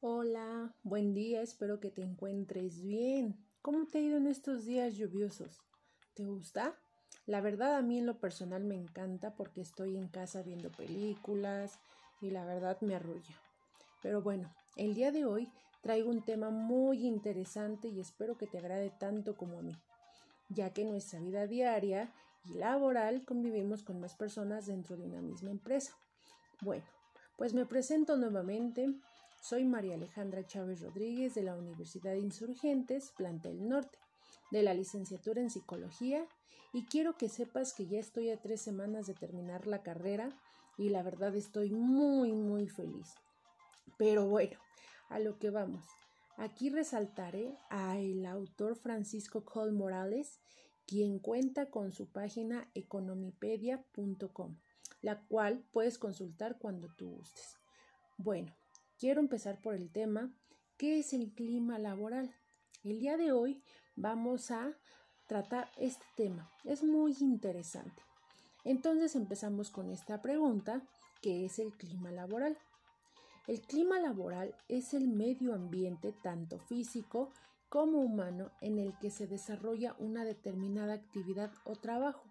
Hola, buen día, espero que te encuentres bien. ¿Cómo te ha ido en estos días lluviosos? ¿Te gusta? La verdad a mí en lo personal me encanta porque estoy en casa viendo películas y la verdad me arrulla. Pero bueno, el día de hoy traigo un tema muy interesante y espero que te agrade tanto como a mí, ya que en nuestra vida diaria y laboral convivimos con más personas dentro de una misma empresa. Bueno, pues me presento nuevamente. Soy María Alejandra Chávez Rodríguez de la Universidad de Insurgentes, Plantel Norte, de la licenciatura en Psicología, y quiero que sepas que ya estoy a tres semanas de terminar la carrera y la verdad estoy muy, muy feliz. Pero bueno, a lo que vamos. Aquí resaltaré a el autor Francisco Cole Morales, quien cuenta con su página economipedia.com la cual puedes consultar cuando tú gustes. Bueno, quiero empezar por el tema, ¿qué es el clima laboral? El día de hoy vamos a tratar este tema. Es muy interesante. Entonces empezamos con esta pregunta, ¿qué es el clima laboral? El clima laboral es el medio ambiente tanto físico como humano en el que se desarrolla una determinada actividad o trabajo.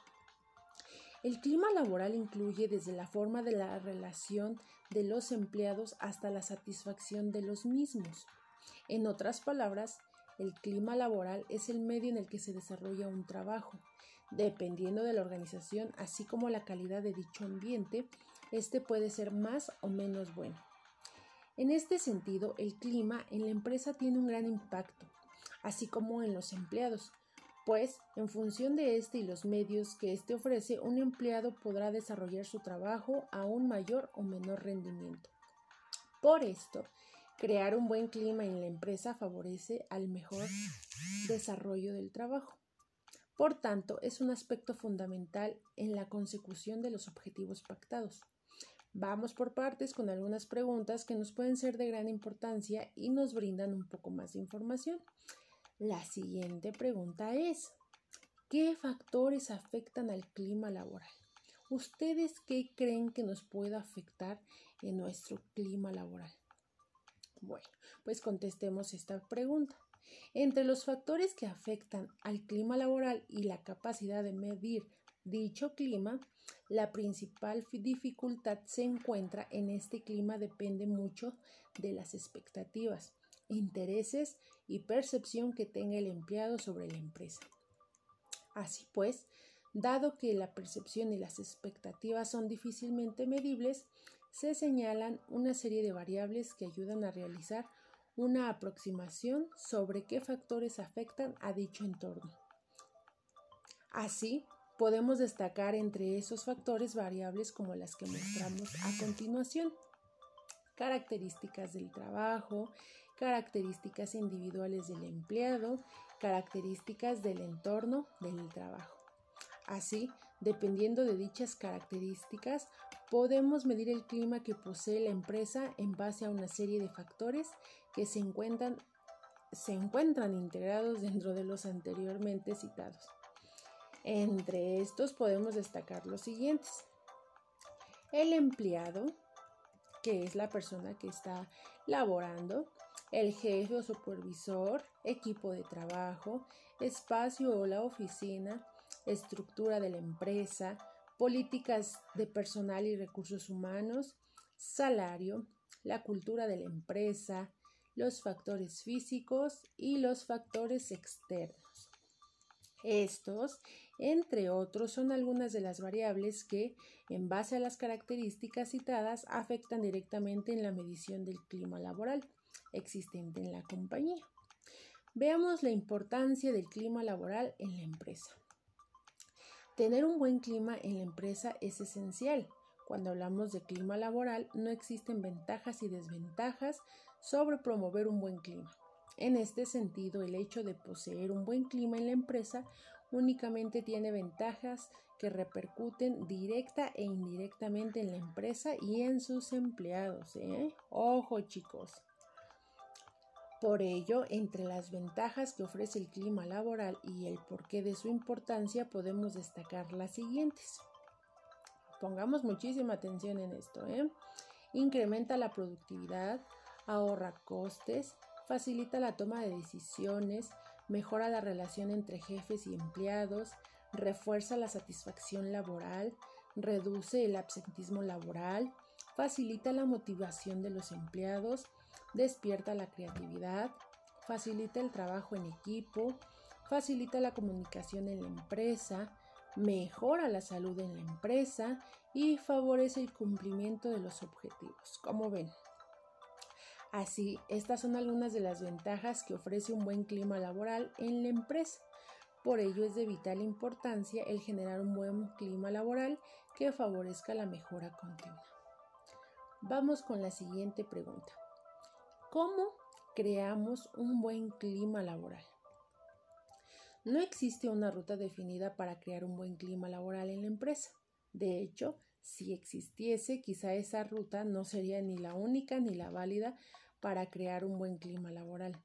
El clima laboral incluye desde la forma de la relación de los empleados hasta la satisfacción de los mismos. En otras palabras, el clima laboral es el medio en el que se desarrolla un trabajo. Dependiendo de la organización, así como la calidad de dicho ambiente, este puede ser más o menos bueno. En este sentido, el clima en la empresa tiene un gran impacto, así como en los empleados, pues en función de este y los medios que éste ofrece, un empleado podrá desarrollar su trabajo a un mayor o menor rendimiento. Por esto, crear un buen clima en la empresa favorece al mejor desarrollo del trabajo. Por tanto, es un aspecto fundamental en la consecución de los objetivos pactados. Vamos por partes con algunas preguntas que nos pueden ser de gran importancia y nos brindan un poco más de información. La siguiente pregunta es, ¿qué factores afectan al clima laboral? ¿Ustedes qué creen que nos pueda afectar en nuestro clima laboral? Bueno, pues contestemos esta pregunta. Entre los factores que afectan al clima laboral y la capacidad de medir dicho clima, la principal dificultad se encuentra en este clima depende mucho de las expectativas intereses y percepción que tenga el empleado sobre la empresa. Así pues, dado que la percepción y las expectativas son difícilmente medibles, se señalan una serie de variables que ayudan a realizar una aproximación sobre qué factores afectan a dicho entorno. Así, podemos destacar entre esos factores variables como las que mostramos a continuación. Características del trabajo, características individuales del empleado, características del entorno del trabajo. Así, dependiendo de dichas características, podemos medir el clima que posee la empresa en base a una serie de factores que se encuentran, integrados dentro de los anteriormente citados. Entre estos podemos destacar los siguientes. El empleado, que es la persona que está laborando, el jefe o supervisor, equipo de trabajo, espacio o la oficina, estructura de la empresa, políticas de personal y recursos humanos, salario, la cultura de la empresa, los factores físicos y los factores externos. Estos, entre otros, son algunas de las variables que, en base a las características citadas, afectan directamente en la medición del clima laboral existente en la compañía. Veamos la importancia del clima laboral en la empresa. Tener un buen clima en la empresa es esencial. Cuando hablamos de clima laboral, no existen ventajas y desventajas sobre promover un buen clima. En este sentido, el hecho de poseer un buen clima en la empresa únicamente tiene ventajas que repercuten directa e indirectamente en la empresa y en sus empleados. ¿eh? Ojo chicos. Por ello, entre las ventajas que ofrece el clima laboral y el porqué de su importancia podemos destacar las siguientes. Pongamos muchísima atención en esto. ¿eh? Incrementa la productividad, ahorra costes, facilita la toma de decisiones, mejora la relación entre jefes y empleados, refuerza la satisfacción laboral, reduce el absentismo laboral, facilita la motivación de los empleados, despierta la creatividad, facilita el trabajo en equipo, facilita la comunicación en la empresa, mejora la salud en la empresa y favorece el cumplimiento de los objetivos. Como ven, Así, estas son algunas de las ventajas que ofrece un buen clima laboral en la empresa. Por ello es de vital importancia el generar un buen clima laboral que favorezca la mejora continua. Vamos con la siguiente pregunta. ¿Cómo creamos un buen clima laboral? No existe una ruta definida para crear un buen clima laboral en la empresa. De hecho, si existiese, quizá esa ruta no sería ni la única ni la válida para crear un buen clima laboral.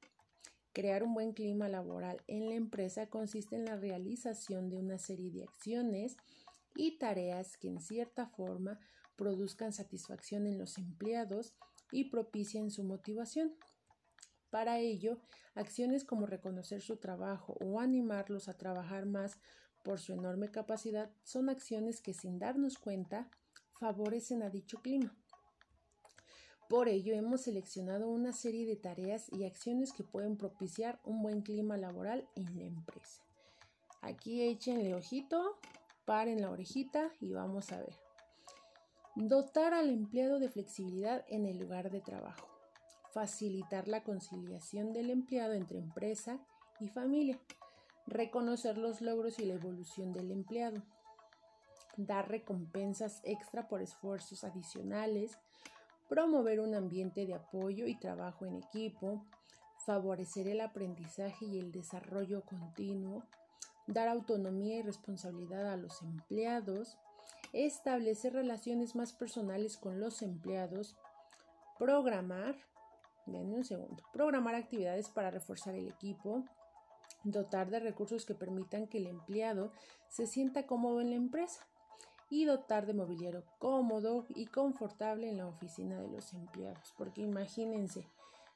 Crear un buen clima laboral en la empresa consiste en la realización de una serie de acciones y tareas que en cierta forma produzcan satisfacción en los empleados y propicien su motivación. Para ello, acciones como reconocer su trabajo o animarlos a trabajar más por su enorme capacidad son acciones que sin darnos cuenta favorecen a dicho clima. Por ello hemos seleccionado una serie de tareas y acciones que pueden propiciar un buen clima laboral en la empresa. Aquí échenle ojito, paren la orejita y vamos a ver. Dotar al empleado de flexibilidad en el lugar de trabajo. Facilitar la conciliación del empleado entre empresa y familia reconocer los logros y la evolución del empleado, dar recompensas extra por esfuerzos adicionales, promover un ambiente de apoyo y trabajo en equipo, favorecer el aprendizaje y el desarrollo continuo, dar autonomía y responsabilidad a los empleados, establecer relaciones más personales con los empleados, programar, denme un segundo, programar actividades para reforzar el equipo, dotar de recursos que permitan que el empleado se sienta cómodo en la empresa y dotar de mobiliario cómodo y confortable en la oficina de los empleados. Porque imagínense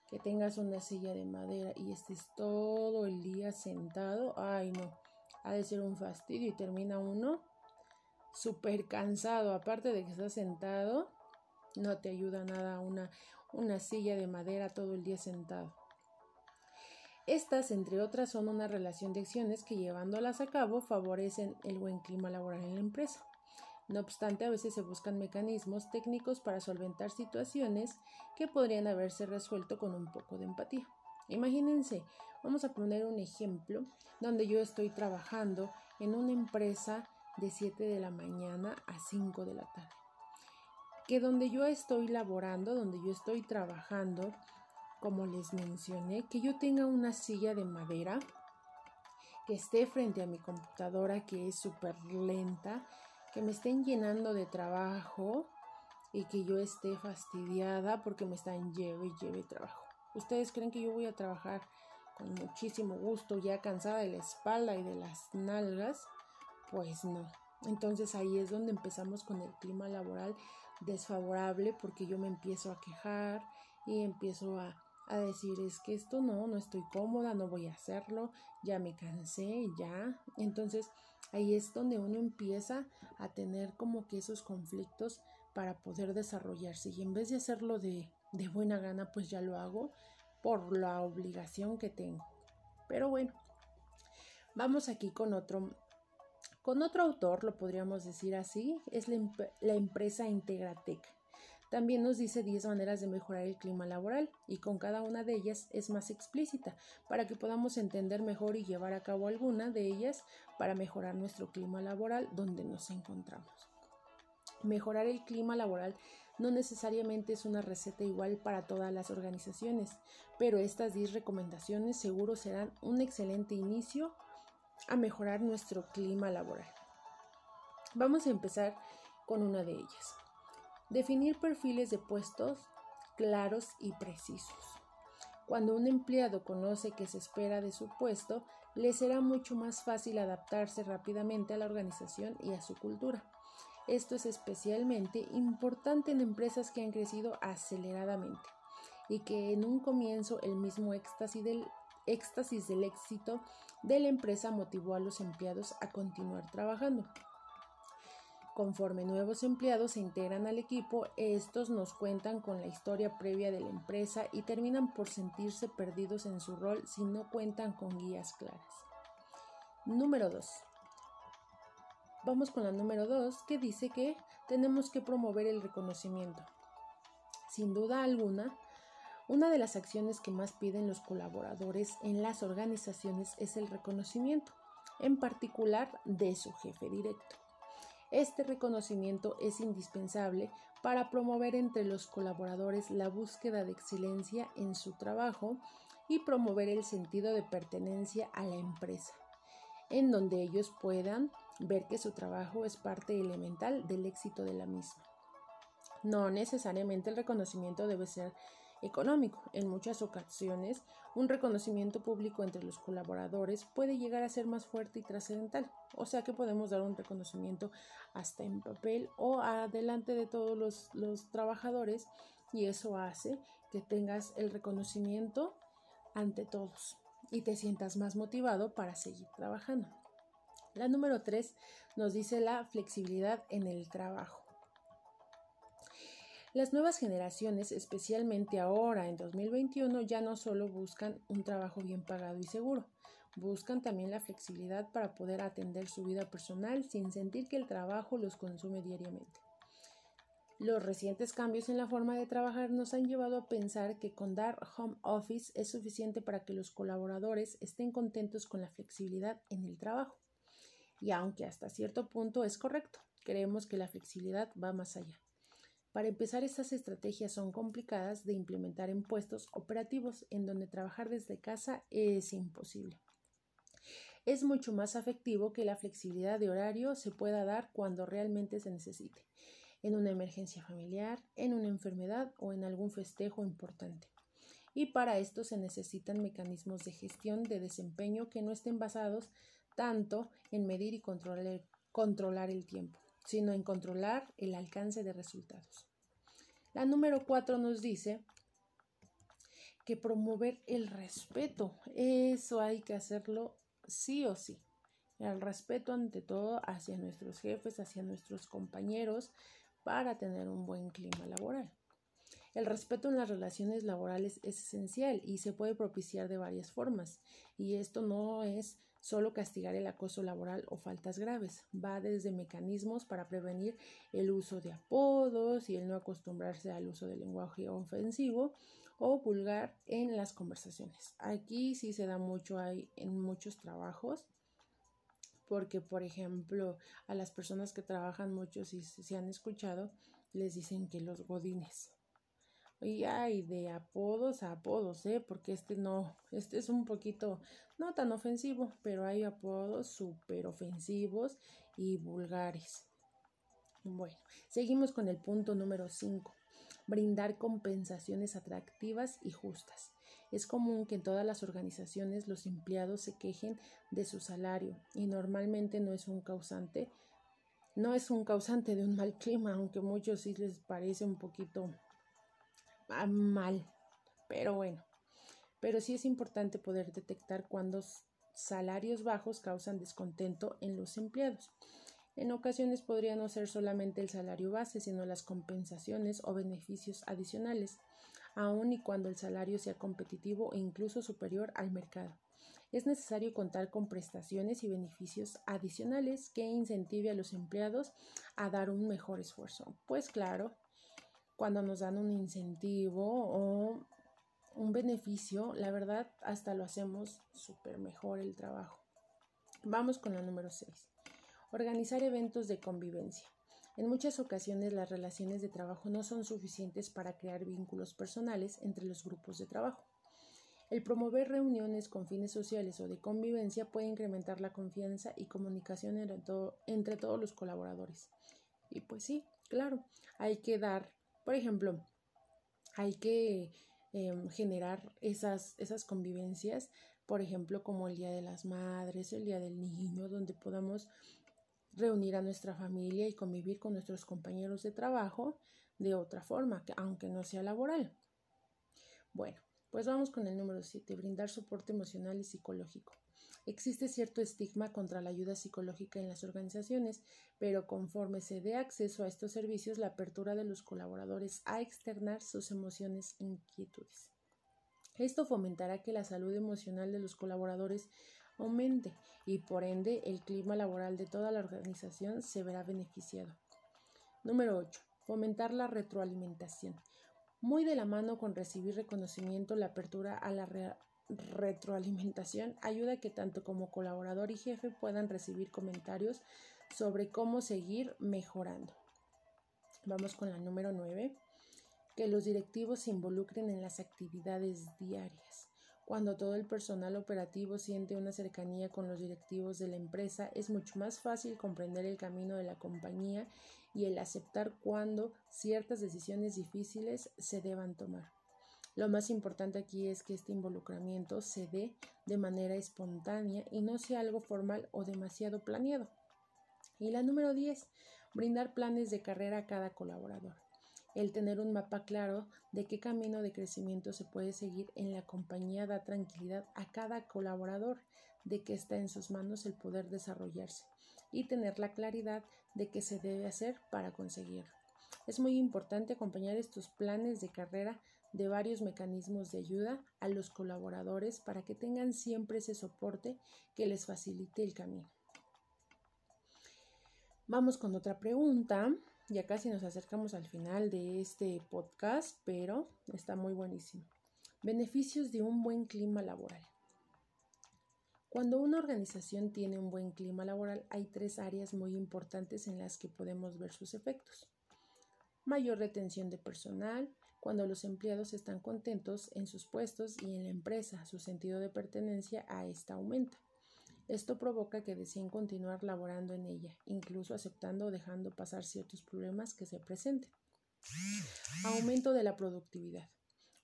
que tengas una silla de madera y estés todo el día sentado. Ay, no, ha de ser un fastidio y termina uno súper cansado. Aparte de que estás sentado, no te ayuda nada una, una silla de madera todo el día sentado. Estas, entre otras, son una relación de acciones que llevándolas a cabo favorecen el buen clima laboral en la empresa. No obstante, a veces se buscan mecanismos técnicos para solventar situaciones que podrían haberse resuelto con un poco de empatía. Imagínense, vamos a poner un ejemplo donde yo estoy trabajando en una empresa de 7 de la mañana a 5 de la tarde. Que donde yo estoy laborando, donde yo estoy trabajando, como les mencioné, que yo tenga una silla de madera, que esté frente a mi computadora que es súper lenta, que me estén llenando de trabajo y que yo esté fastidiada porque me están lleve y lleve trabajo. ¿Ustedes creen que yo voy a trabajar con muchísimo gusto, ya cansada de la espalda y de las nalgas? Pues no. Entonces ahí es donde empezamos con el clima laboral desfavorable porque yo me empiezo a quejar y empiezo a a decir es que esto no, no estoy cómoda, no voy a hacerlo, ya me cansé, ya. Entonces ahí es donde uno empieza a tener como que esos conflictos para poder desarrollarse y en vez de hacerlo de, de buena gana pues ya lo hago por la obligación que tengo. Pero bueno, vamos aquí con otro con otro autor, lo podríamos decir así, es la, empresa Integratec. También nos dice 10 maneras de mejorar el clima laboral y con cada una de ellas es más explícita para que podamos entender mejor y llevar a cabo alguna de ellas para mejorar nuestro clima laboral donde nos encontramos. Mejorar el clima laboral no necesariamente es una receta igual para todas las organizaciones, pero estas 10 recomendaciones seguro serán un excelente inicio a mejorar nuestro clima laboral. Vamos a empezar con una de ellas. Definir perfiles de puestos claros y precisos. Cuando un empleado conoce qué se espera de su puesto, le será mucho más fácil adaptarse rápidamente a la organización y a su cultura. Esto es especialmente importante en empresas que han crecido aceleradamente y que en un comienzo el mismo éxtasis del, éxtasis del éxito de la empresa motivó a los empleados a continuar trabajando. Conforme nuevos empleados se integran al equipo, estos nos cuentan con la historia previa de la empresa y terminan por sentirse perdidos en su rol si no cuentan con guías claras. Número 2. Vamos con la número 2 que dice que tenemos que promover el reconocimiento. Sin duda alguna, una de las acciones que más piden los colaboradores en las organizaciones es el reconocimiento, en particular de su jefe directo. Este reconocimiento es indispensable para promover entre los colaboradores la búsqueda de excelencia en su trabajo y promover el sentido de pertenencia a la empresa, en donde ellos puedan ver que su trabajo es parte elemental del éxito de la misma. No necesariamente el reconocimiento debe ser económico. En muchas ocasiones, un reconocimiento público entre los colaboradores puede llegar a ser más fuerte y trascendental. O sea que podemos dar un reconocimiento hasta en papel o adelante de todos los, los trabajadores y eso hace que tengas el reconocimiento ante todos y te sientas más motivado para seguir trabajando. La número tres nos dice la flexibilidad en el trabajo. Las nuevas generaciones, especialmente ahora en 2021, ya no solo buscan un trabajo bien pagado y seguro, buscan también la flexibilidad para poder atender su vida personal sin sentir que el trabajo los consume diariamente. Los recientes cambios en la forma de trabajar nos han llevado a pensar que con dar home office es suficiente para que los colaboradores estén contentos con la flexibilidad en el trabajo. Y aunque hasta cierto punto es correcto, creemos que la flexibilidad va más allá. Para empezar, estas estrategias son complicadas de implementar en puestos operativos en donde trabajar desde casa es imposible. Es mucho más afectivo que la flexibilidad de horario se pueda dar cuando realmente se necesite, en una emergencia familiar, en una enfermedad o en algún festejo importante. Y para esto se necesitan mecanismos de gestión de desempeño que no estén basados tanto en medir y controlar controlar el tiempo, sino en controlar el alcance de resultados. La número cuatro nos dice que promover el respeto, eso hay que hacerlo sí o sí. El respeto ante todo hacia nuestros jefes, hacia nuestros compañeros, para tener un buen clima laboral. El respeto en las relaciones laborales es esencial y se puede propiciar de varias formas. Y esto no es solo castigar el acoso laboral o faltas graves. Va desde mecanismos para prevenir el uso de apodos y el no acostumbrarse al uso del lenguaje ofensivo o vulgar en las conversaciones. Aquí sí se da mucho hay en muchos trabajos porque por ejemplo a las personas que trabajan mucho si se han escuchado les dicen que los godines y hay de apodos a apodos, ¿eh? Porque este no, este es un poquito, no tan ofensivo, pero hay apodos súper ofensivos y vulgares. Bueno, seguimos con el punto número 5. Brindar compensaciones atractivas y justas. Es común que en todas las organizaciones los empleados se quejen de su salario y normalmente no es un causante, no es un causante de un mal clima, aunque a muchos sí les parece un poquito mal. Pero bueno, pero sí es importante poder detectar cuando salarios bajos causan descontento en los empleados. En ocasiones podría no ser solamente el salario base, sino las compensaciones o beneficios adicionales, aun y cuando el salario sea competitivo e incluso superior al mercado. Es necesario contar con prestaciones y beneficios adicionales que incentive a los empleados a dar un mejor esfuerzo. Pues claro, cuando nos dan un incentivo o un beneficio, la verdad hasta lo hacemos súper mejor el trabajo. Vamos con la número 6. Organizar eventos de convivencia. En muchas ocasiones las relaciones de trabajo no son suficientes para crear vínculos personales entre los grupos de trabajo. El promover reuniones con fines sociales o de convivencia puede incrementar la confianza y comunicación entre, entre todos los colaboradores. Y pues sí, claro, hay que dar por ejemplo, hay que em, generar esas, esas convivencias, por ejemplo, como el Día de las Madres, el Día del Niño, donde podamos reunir a nuestra familia y convivir con nuestros compañeros de trabajo de otra forma, aunque no sea laboral. Bueno, pues vamos con el número 7, brindar soporte emocional y psicológico. Existe cierto estigma contra la ayuda psicológica en las organizaciones, pero conforme se dé acceso a estos servicios, la apertura de los colaboradores a externar sus emociones e inquietudes. Esto fomentará que la salud emocional de los colaboradores aumente y por ende el clima laboral de toda la organización se verá beneficiado. Número 8. Fomentar la retroalimentación. Muy de la mano con recibir reconocimiento, la apertura a la retroalimentación ayuda a que tanto como colaborador y jefe puedan recibir comentarios sobre cómo seguir mejorando. Vamos con la número 9. Que los directivos se involucren en las actividades diarias. Cuando todo el personal operativo siente una cercanía con los directivos de la empresa, es mucho más fácil comprender el camino de la compañía y el aceptar cuando ciertas decisiones difíciles se deban tomar. Lo más importante aquí es que este involucramiento se dé de manera espontánea y no sea algo formal o demasiado planeado. Y la número 10, brindar planes de carrera a cada colaborador. El tener un mapa claro de qué camino de crecimiento se puede seguir en la compañía da tranquilidad a cada colaborador de que está en sus manos el poder desarrollarse y tener la claridad de qué se debe hacer para conseguirlo. Es muy importante acompañar estos planes de carrera de varios mecanismos de ayuda a los colaboradores para que tengan siempre ese soporte que les facilite el camino. Vamos con otra pregunta. Ya casi nos acercamos al final de este podcast, pero está muy buenísimo. Beneficios de un buen clima laboral. Cuando una organización tiene un buen clima laboral, hay tres áreas muy importantes en las que podemos ver sus efectos. Mayor retención de personal, cuando los empleados están contentos en sus puestos y en la empresa, su sentido de pertenencia a esta aumenta. Esto provoca que deseen continuar laborando en ella, incluso aceptando o dejando pasar ciertos problemas que se presenten. Aumento de la productividad.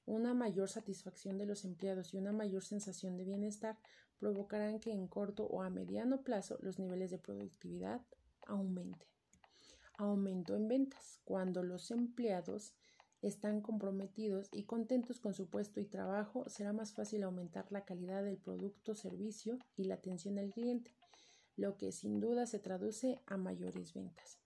Una mayor satisfacción de los empleados y una mayor sensación de bienestar provocarán que en corto o a mediano plazo los niveles de productividad aumenten. Aumento en ventas. Cuando los empleados están comprometidos y contentos con su puesto y trabajo, será más fácil aumentar la calidad del producto, servicio y la atención al cliente, lo que sin duda se traduce a mayores ventas.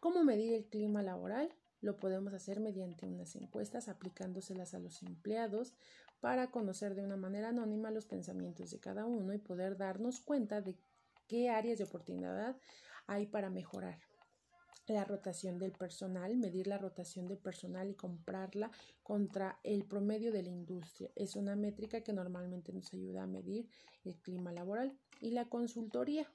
¿Cómo medir el clima laboral? Lo podemos hacer mediante unas encuestas aplicándoselas a los empleados para conocer de una manera anónima los pensamientos de cada uno y poder darnos cuenta de qué áreas de oportunidad hay para mejorar la rotación del personal, medir la rotación del personal y comprarla contra el promedio de la industria. Es una métrica que normalmente nos ayuda a medir el clima laboral y la consultoría.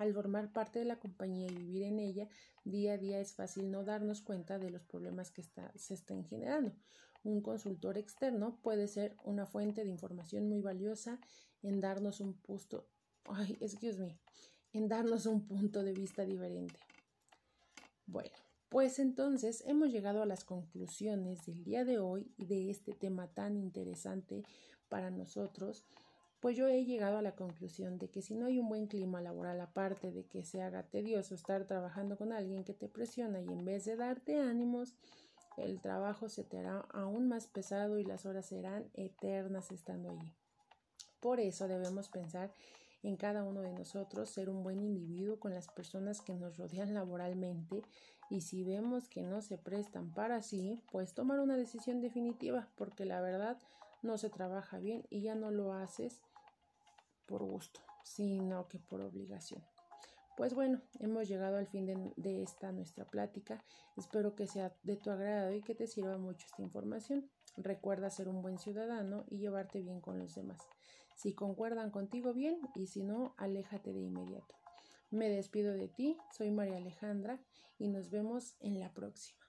Al formar parte de la compañía y vivir en ella, día a día es fácil no darnos cuenta de los problemas que se están generando. Un consultor externo puede ser una fuente de información muy valiosa en darnos un punto, ay, excuse me, en darnos un punto de vista diferente. Bueno, pues entonces hemos llegado a las conclusiones del día de hoy y de este tema tan interesante para nosotros. Pues yo he llegado a la conclusión de que si no hay un buen clima laboral, aparte de que se haga tedioso estar trabajando con alguien que te presiona y en vez de darte ánimos, el trabajo se te hará aún más pesado y las horas serán eternas estando allí. Por eso debemos pensar en cada uno de nosotros, ser un buen individuo con las personas que nos rodean laboralmente y si vemos que no se prestan para sí, pues tomar una decisión definitiva, porque la verdad no se trabaja bien y ya no lo haces por gusto, sino que por obligación. Pues bueno, hemos llegado al fin de, esta nuestra plática. Espero que sea de tu agrado y que te sirva mucho esta información. Recuerda ser un buen ciudadano y llevarte bien con los demás. Si concuerdan contigo bien y si no, aléjate de inmediato. Me despido de ti, soy María Alejandra y nos vemos en la próxima.